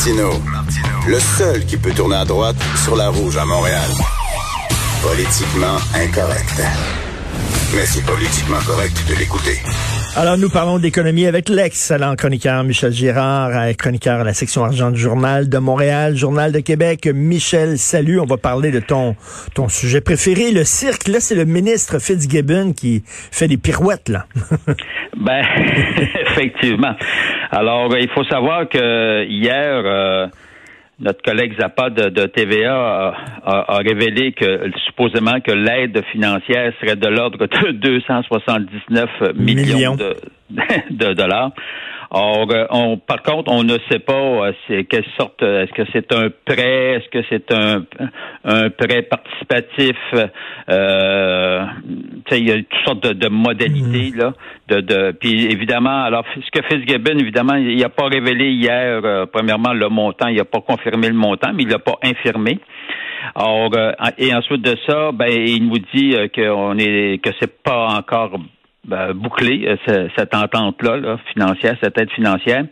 Martino, le seul qui peut tourner à droite sur la rouge à Montréal. Politiquement incorrect. Mais c'est politiquement correct de l'écouter. Alors, nous parlons d'économie avec l'excellent chroniqueur Michel Girard, euh, chroniqueur à la section argent du Journal de Montréal, Journal de Québec. Michel, salut. On va parler de ton, ton sujet préféré, le cirque. Là, c'est le ministre Fitzgibbon qui fait des pirouettes, là. ben, effectivement. Alors, il faut savoir que hier, euh, notre collègue Zappa de, TVA a, révélé que supposément que l'aide financière serait de l'ordre de 279 millions, De, de dollars. Or, euh, on, par contre, on ne sait pas euh, c'est quelle sorte. Euh, est-ce que c'est un prêt Est-ce que c'est un, un prêt participatif euh, Il y a toutes sortes de, modalités mhm. là. De, de, puis évidemment, alors ce que Fitzgibbon, évidemment, il n'a pas révélé hier. premièrement, le montant, il n'a pas confirmé le montant, mais il l'a pas infirmé. Or, et ensuite de ça, ben, il nous dit qu'on est que c'est pas encore ben, boucler euh, cette entente-là financière, cette aide financière.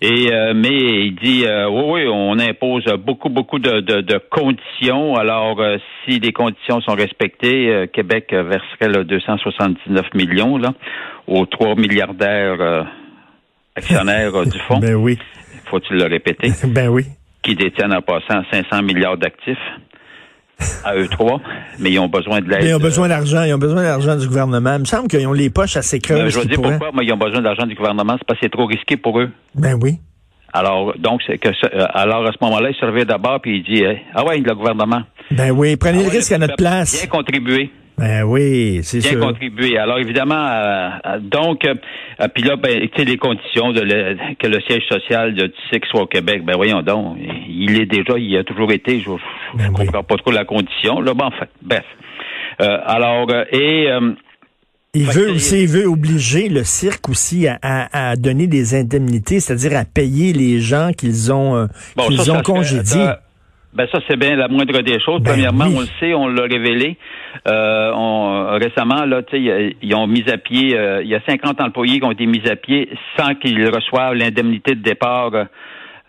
Et euh, mais il dit euh, oui, oui, on impose beaucoup, beaucoup de, de, conditions. Alors, si les conditions sont respectées, Québec verserait le 279 millions là, aux trois milliardaires actionnaires du fonds. Ben oui. Faut-il le répéter? ben oui. Qui détiennent en passant 500 milliards d'actifs à eux trois, mais ils ont besoin de l'aide. Ils ont besoin d'argent, ils ont besoin d'argent du gouvernement. Il me semble qu'ils ont les poches assez creuses. Je vais dire pourquoi, mais ils ont besoin d'argent du gouvernement, c'est parce que c'est trop risqué pour eux. Ben oui. Alors, donc, c'est que euh, alors à ce moment-là, il se d'abord puis il dit Ah ouais, le gouvernement. Ben oui, prenez ah le risque à notre place. Bien contribuer. Ben oui, c'est sûr. Bien contribuer. Alors évidemment, euh, euh, donc, euh, puis là, ben, tu sais, les conditions de que le siège social de TIC soit au Québec, ben voyons donc, il est déjà, il a toujours été, je ne ben comprends pas trop la condition. Là, bon, en fait, bref. alors, et... il veut aussi, il veut obliger le cirque aussi à, à, donner des indemnités, c'est-à-dire à payer les gens qu'ils ont, qu'ils ont congédiés. Ben ça, c'est bien la moindre des choses. Ben Premièrement, on le sait, on l'a révélé. Euh, on, récemment, là, ils ont mis à pied, euh, il y a 50 employés qui ont été mis à pied sans qu'ils reçoivent l'indemnité de départ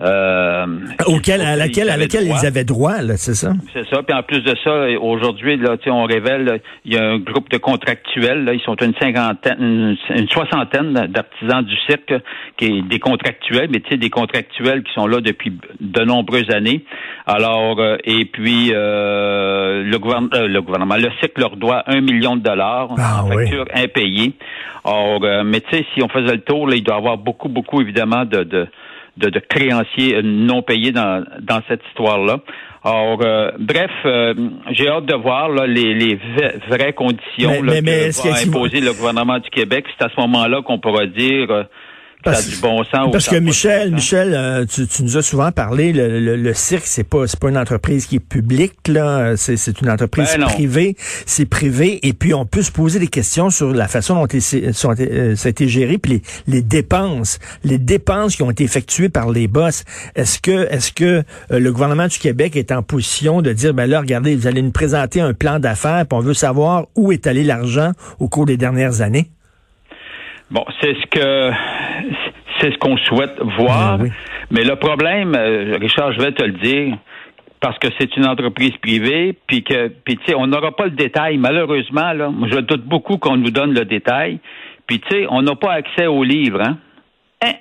euh, Auquel, à laquelle, à laquelle ils avaient droit, là, c'est ça? C'est ça. Puis en plus de ça, aujourd'hui, là, on révèle, il y a un groupe de contractuels, là, ils sont une cinquantaine, une, soixantaine d'artisans du cirque, qui est des contractuels, mais tu sais, des contractuels qui sont là depuis de nombreuses années. Alors, euh, et puis euh, le, gouvernement, euh, le gouvernement, le cirque leur doit un million de dollars ah, en facture impayée. Or, mais tu sais, si on faisait le tour, là, il doit y avoir beaucoup, beaucoup, évidemment, de, de de, créanciers non payés dans, dans cette histoire-là. Alors, euh, bref, euh, j'ai hâte de voir les, les vraies conditions que va imposer le gouvernement du Québec. C'est à ce moment-là qu'on pourra dire parce, Parce que Michel, Michel, euh, tu, nous as souvent parlé, le, le, cirque, c'est pas, c'est pas une entreprise qui est publique, là. C'est, c'est une entreprise ben privée. C'est privé. Et puis, on peut se poser des questions sur la façon dont euh, ça a été géré, puis les, les, dépenses, les dépenses qui ont été effectuées par les boss. Est-ce que, est-ce que euh, le gouvernement du Québec est en position de dire, ben là, regardez, vous allez nous présenter un plan d'affaires, puis on veut savoir où est allé l'argent au cours des dernières années? Bon, c'est ce que c'est ce qu'on souhaite voir. Ben Mais le problème, euh, Richard, je vais te le dire, parce que c'est une entreprise privée, puis que, puis tu sais, on n'aura pas le détail. Malheureusement, là, je doute beaucoup qu'on nous donne le détail. Puis tu sais, on n'a pas accès aux livres, hein? hein?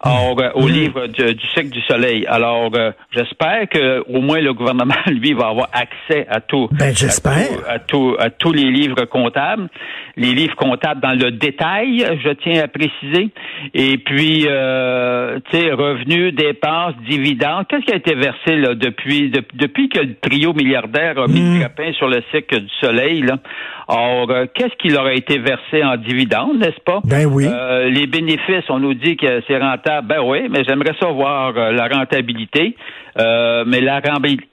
Or, euh, au livre du, du du soleil. Alors, euh, j'espère que au moins le gouvernement, lui, va avoir accès à tout. Ben, j'espère. À, tout, à, tous les livres comptables. les livres comptables dans le détail, je tiens à préciser. Et puis, euh, tu sais, revenus, dépenses, dividendes. Qu'est-ce qui a été versé là depuis depuis que le trio milliardaire a mis le grappin hmm. sur le cycle du soleil là? Or, euh, qu'est-ce qui leur a été versé en dividendes, n'est-ce pas? Ben oui. Euh, les bénéfices, on nous dit que c'est rentable. Ben oui, mais j'aimerais savoir la rentabilité. mais la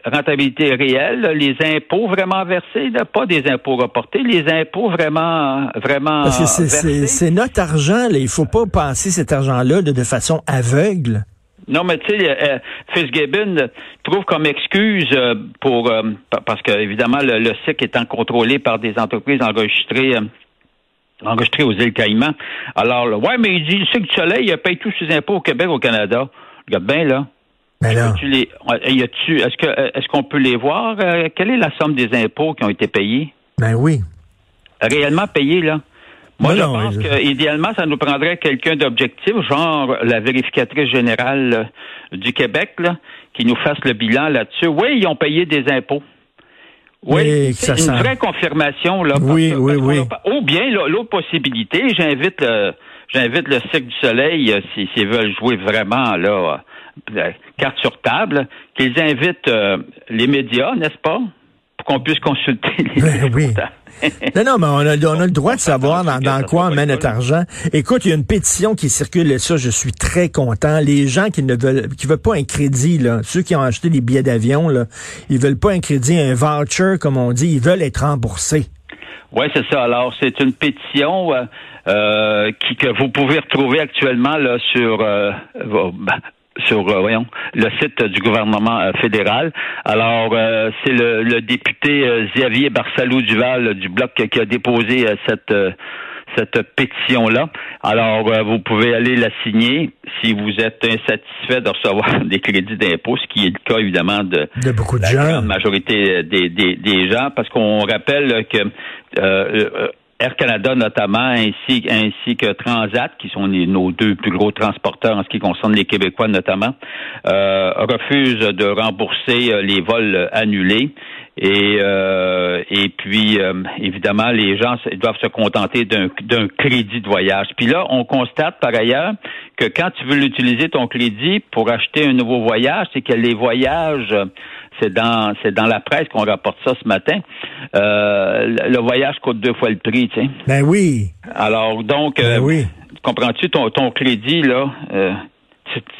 rentabilité réelle, les impôts vraiment versés, pas des impôts reportés, les impôts vraiment, vraiment. Parce que c'est notre argent, là. Il faut pas passer cet argent-là de, façon aveugle. Non, mais tu sais, euh, Fitzgibbon trouve comme excuse euh, pour euh, parce que évidemment le, le SIC étant contrôlé par des entreprises enregistrées enregistrées aux îles Caïmans. Alors, là, ouais, mais il dit le SIC du Soleil il paye tous ses impôts au Québec, au Canada. Regarde bien là. Mais là. Est-ce que est-ce qu'on peut les voir? Quelle est la somme des impôts qui ont été payés? Ben oui. Réellement payés là. Moi, je pense qu'idéalement, ça nous prendrait quelqu'un d'objectif, genre la vérificatrice générale euh, du Québec, là, qui nous fasse le bilan là-dessus. Oui, ils ont payé des impôts. Oui, c'est une vraie confirmation. Là, oui, oui, oui. Ou bien l'autre possibilité, j'invite le, j'invite le Cirque du Soleil, euh, s'ils veulent jouer vraiment là, euh, carte sur table, qu'ils invitent les médias, n'est-ce pas? Qu'on puisse consulter les ben oui. non, non, mais on a, on a le droit de savoir dans, dans quoi on met notre argent. Écoute, il y a une pétition qui circule et ça, je suis très content. Les gens qui ne veulent, qui veulent pas un crédit, là, ceux qui ont acheté des billets d'avion, là, ils veulent pas un crédit, un voucher, comme on dit, ils veulent être remboursés. Oui, c'est ça. Alors, c'est une pétition euh, euh qui, que vous pouvez retrouver actuellement là, sur euh, ben, sur euh, voyons le site du gouvernement euh, fédéral. Alors euh, c'est le, le, député Xavier Barsalou Duval du bloc qui a déposé cette cette pétition-là. Alors, vous pouvez aller la signer si vous êtes insatisfait de recevoir des crédits d'impôt, ce qui est le cas évidemment de, de beaucoup de la gens. majorité des, des, des gens, parce qu'on rappelle que euh, Air Canada notamment, ainsi, ainsi que Transat, qui sont nos deux plus gros transporteurs en ce qui concerne les Québécois notamment, euh, refusent de rembourser euh, les vols annulés. Et, euh, et puis, euh, évidemment, les gens doivent se contenter d'un crédit de voyage. Puis là, on constate par ailleurs que quand tu veux l'utiliser, ton crédit, pour acheter un nouveau voyage, c'est que les voyages c'est dans c'est dans la presse qu'on rapporte ça ce matin. Euh, le voyage coûte deux fois le prix, tu sais. Ben oui. Alors donc, ben oui. comprends-tu ton ton crédit là?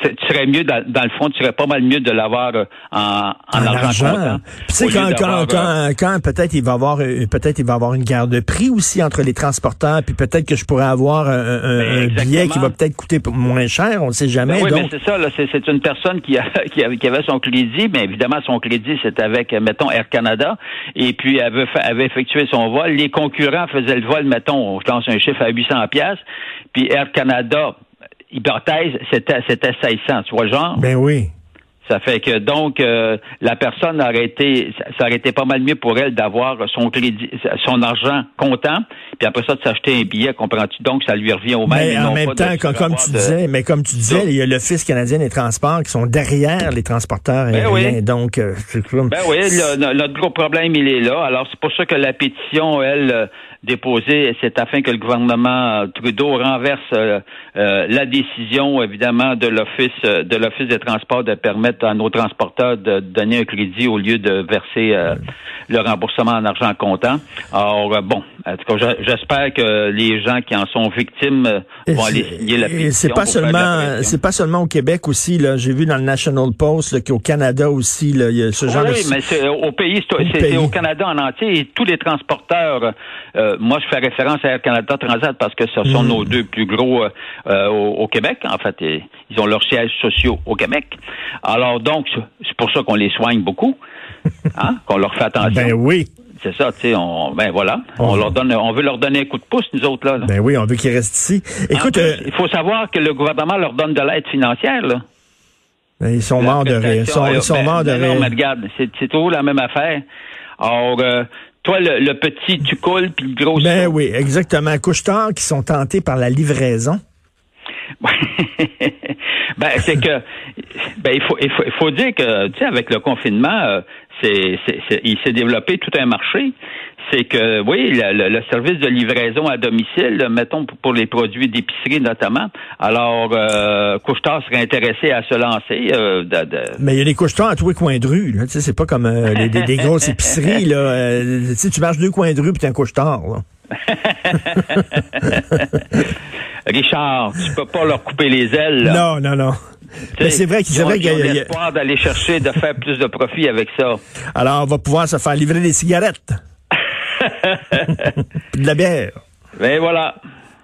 Tu, serais mieux, dans, le fond, tu serais pas mal mieux de l'avoir euh, en, en, argent. Tu sais, quand, quand, euh, quand, peut-être il va avoir euh, peut-être il va avoir une guerre de prix aussi entre les transporteurs, puis peut-être que je pourrais avoir un, ben, billet qui va peut-être coûter moins cher, on ne sait jamais. Ben oui, mais c'est ça, c'est une personne qui, a, qui, avait, son crédit, mais évidemment son crédit c'est avec, mettons, Air Canada, et puis elle avait, avait effectué son vol. Les concurrents faisaient le vol, mettons, je lance un chiffre à 800 pièces, puis Air Canada hypothèse, c'était, c'était 600, tu vois genre? Ben oui. Ça fait que donc euh, la personne aurait été, ça aurait été pas mal mieux pour elle d'avoir son crédit, son argent comptant, puis après ça de s'acheter un billet, comprends-tu? Donc ça lui revient au même. Mais en même temps, comme, tu disais, mais comme tu disais, il y a l'Office canadien des transports qui sont derrière les transporteurs ben aériens. Donc, euh, ben oui, notre gros problème il est là. Alors c'est pour ça que la pétition, elle, euh, déposée, c'est afin que le gouvernement Trudeau renverse euh, euh, la décision, évidemment, de l'Office euh, de l'Office des transports de permettre à nos transporteurs de donner un crédit au lieu de verser le remboursement en argent comptant. Alors, bon, en tout cas, j'espère que les gens qui en sont victimes vont aller signer la pétition. C'est pas seulement, c'est pas seulement au Québec aussi. Là, j'ai vu dans le National Post qu'au Canada aussi, là, il y a ce genre oui, de. Oui, mais c'est au pays, c'est au Canada en entier. Et tous les transporteurs moi, je fais référence à Air Canada Transat parce que ce sont mm. nos deux plus gros euh, euh, au, Québec. En fait, ils ont leurs sièges sociaux au Québec. Alors, donc, c'est pour ça qu'on les soigne beaucoup, hein, qu'on leur fait attention. Ben oui. C'est ça, tu sais, on, ben voilà, on, leur donne, on veut leur donner un coup de pouce, nous autres là. Ben oui, on veut qu'ils restent ici. Écoute, euh, il faut savoir que le gouvernement leur donne de l'aide financière là. Ben, ils sont morts de rire. Ils sont, ils sont morts de rire. Non, mais regarde, c'est toujours la même affaire. Alors, toi, le, petit, tu coules, puis le gros... Ben oui, exactement. Couche-tard qui sont tentés par la livraison. ben, c'est que... Ben, il faut, il faut, il faut dire que, tu sais, avec le confinement, euh, c'est, c'est, il s'est développé tout un marché. c'est que, oui, le, service de livraison à domicile, mettons pour, les produits d'épicerie notamment, alors euh, Couchetard serait intéressé à se lancer. Euh, Mais il y a des couchetars à tous les coins de rue. Là. Tu sais, c'est pas comme euh, des, grosses épiceries. Là. Euh, tu, sais, tu marches deux coins de rue puis t'as un couchetard. Richard, tu peux pas leur couper les ailes. Non, non, non. Mais c'est vrai qu'il y a l'espoir d'aller chercher de faire plus de profit avec ça. Alors, on va pouvoir se faire livrer des cigarettes. de la bière. Ben voilà.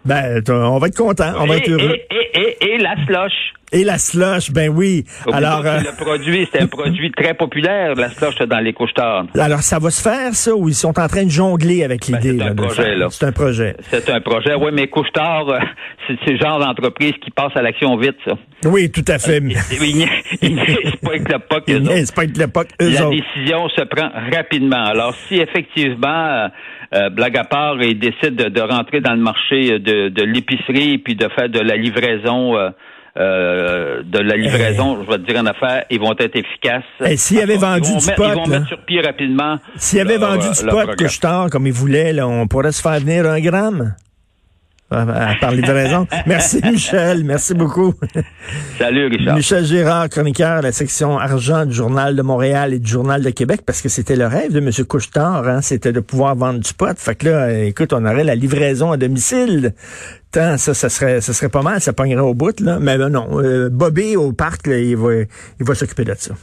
Ben, on va être content, on va être heureux. Et, la slush. Et la slush, ben oui. Alors, euh, le produit, c'est un produit très populaire, la slush dans les couches Alors, ça va se faire, ça, ou ils sont en train de jongler avec ben, l'idée? c'est un, projet, là. C'est un projet. C'est un projet, oui, mais couche euh, c'est le genre d'entreprise qui passe à l'action vite, ça. Oui, tout à fait. Il n'est pas avec l'époque. Il pas avec l'époque. La décision se prend rapidement. Alors, si effectivement, euh, blague à part, ils décident de, rentrer dans le marché de, de l'épicerie puis de faire de la livraison. Euh, euh, de la livraison, je vais te dire en affaire, ils vont être efficaces. Et s'ils avaient vendu du pot, ils vont mettre sur pied rapidement. S'ils avaient vendu du pot que je tard comme ils voulaient, là, on pourrait se faire venir un gramme. Par livraison. merci Michel, merci beaucoup. Salut Richard. Michel Gérard, chroniqueur à la section argent du Journal de Montréal et du Journal de Québec, parce que c'était le rêve de M. Couchetard, hein, c'était de pouvoir vendre du pot. Fait que là, écoute, on aurait la livraison à domicile. Tant, ça, ça serait, ça serait pas mal, ça pognerait au bout, là. Mais non, euh, Bobby au parc, il va, il va s'occuper de ça.